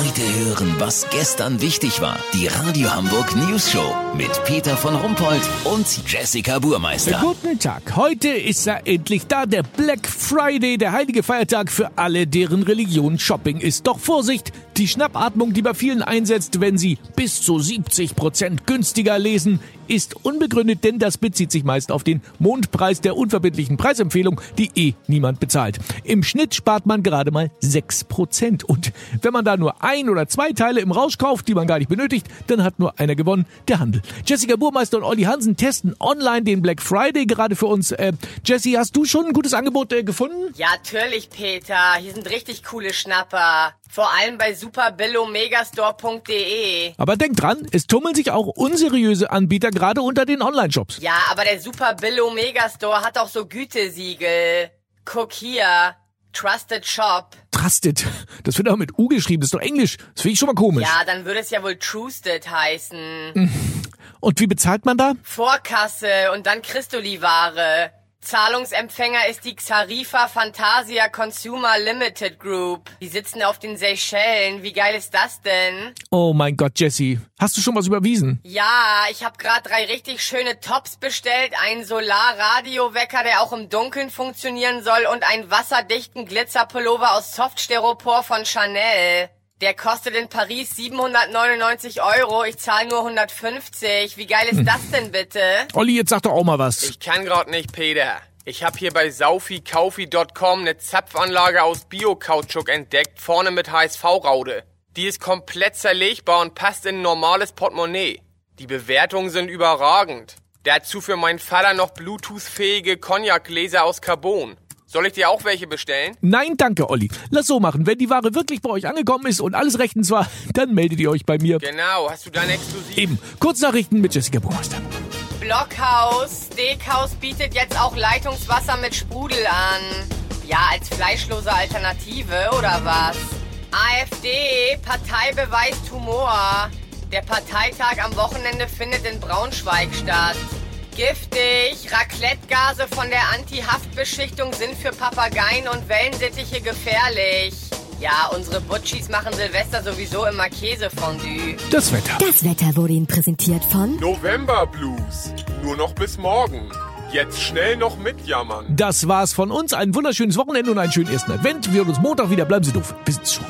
Heute hören, was gestern wichtig war. Die Radio Hamburg News Show mit Peter von Rumpold und Jessica Burmeister. Guten Tag. Heute ist er endlich da, der Black Friday, der heilige Feiertag für alle, deren Religion Shopping ist. Doch Vorsicht, die Schnappatmung, die bei vielen einsetzt, wenn sie bis zu 70 Prozent günstiger lesen, ist unbegründet, denn das bezieht sich meist auf den Mondpreis der unverbindlichen Preisempfehlung, die eh niemand bezahlt. Im Schnitt spart man gerade mal 6 Prozent. Und wenn man da nur ein oder zwei Teile im Rausch kauft, die man gar nicht benötigt, dann hat nur einer gewonnen, der Handel. Jessica Burmeister und Olli Hansen testen online den Black Friday gerade für uns. Äh, Jessie, hast du schon ein gutes Angebot äh, gefunden? Ja, natürlich, Peter. Hier sind richtig coole Schnapper. Vor allem bei superbillomegastore.de. Aber denk dran, es tummeln sich auch unseriöse Anbieter gerade unter den Online-Shops. Ja, aber der Superbillo Megastore hat auch so Gütesiegel. Guck hier. Trusted Shop. Trusted. Das wird auch mit U geschrieben, das ist doch Englisch. Das finde ich schon mal komisch. Ja, dann würde es ja wohl Trusted heißen. Und wie bezahlt man da? Vorkasse und dann Christoli-Ware. Zahlungsempfänger ist die Xarifa Fantasia Consumer Limited Group. Die sitzen auf den Seychellen. Wie geil ist das denn? Oh mein Gott, Jessie. Hast du schon was überwiesen? Ja, ich habe gerade drei richtig schöne Tops bestellt. Einen Solar-Radio-Wecker, der auch im Dunkeln funktionieren soll und einen wasserdichten Glitzerpullover aus Softsteropor von Chanel. Der kostet in Paris 799 Euro. Ich zahle nur 150. Wie geil ist das denn bitte? Olli, jetzt sag doch auch mal was. Ich kann grad nicht, Peter. Ich hab hier bei saufikaufi.com eine Zapfanlage aus Bio-Kautschuk entdeckt, vorne mit HSV-Raude. Die ist komplett zerlegbar und passt in ein normales Portemonnaie. Die Bewertungen sind überragend. Dazu für meinen Vater noch Bluetooth-fähige Cognac-Gläser aus Carbon. Soll ich dir auch welche bestellen? Nein, danke, Olli. Lass so machen. Wenn die Ware wirklich bei euch angekommen ist und alles rechtens war, dann meldet ihr euch bei mir. Genau, hast du deine exklusiv? Eben. Kurznachrichten mit Jessica Burmeister. Blockhaus. Steakhouse bietet jetzt auch Leitungswasser mit Sprudel an. Ja, als fleischlose Alternative, oder was? AfD, Partei beweist Humor. Der Parteitag am Wochenende findet in Braunschweig statt. Giftig, Raclette-Gase von der Anti-Haftbeschichtung sind für Papageien und Wellensittiche gefährlich. Ja, unsere Butchis machen Silvester sowieso immer Käsefondue. Das Wetter. Das Wetter wurde Ihnen präsentiert von November Blues. Nur noch bis morgen. Jetzt schnell noch mitjammern. Das war's von uns. Ein wunderschönes Wochenende und einen schönen ersten Advent. Wir hören uns Montag wieder. Bleiben Sie doof. Bis schon.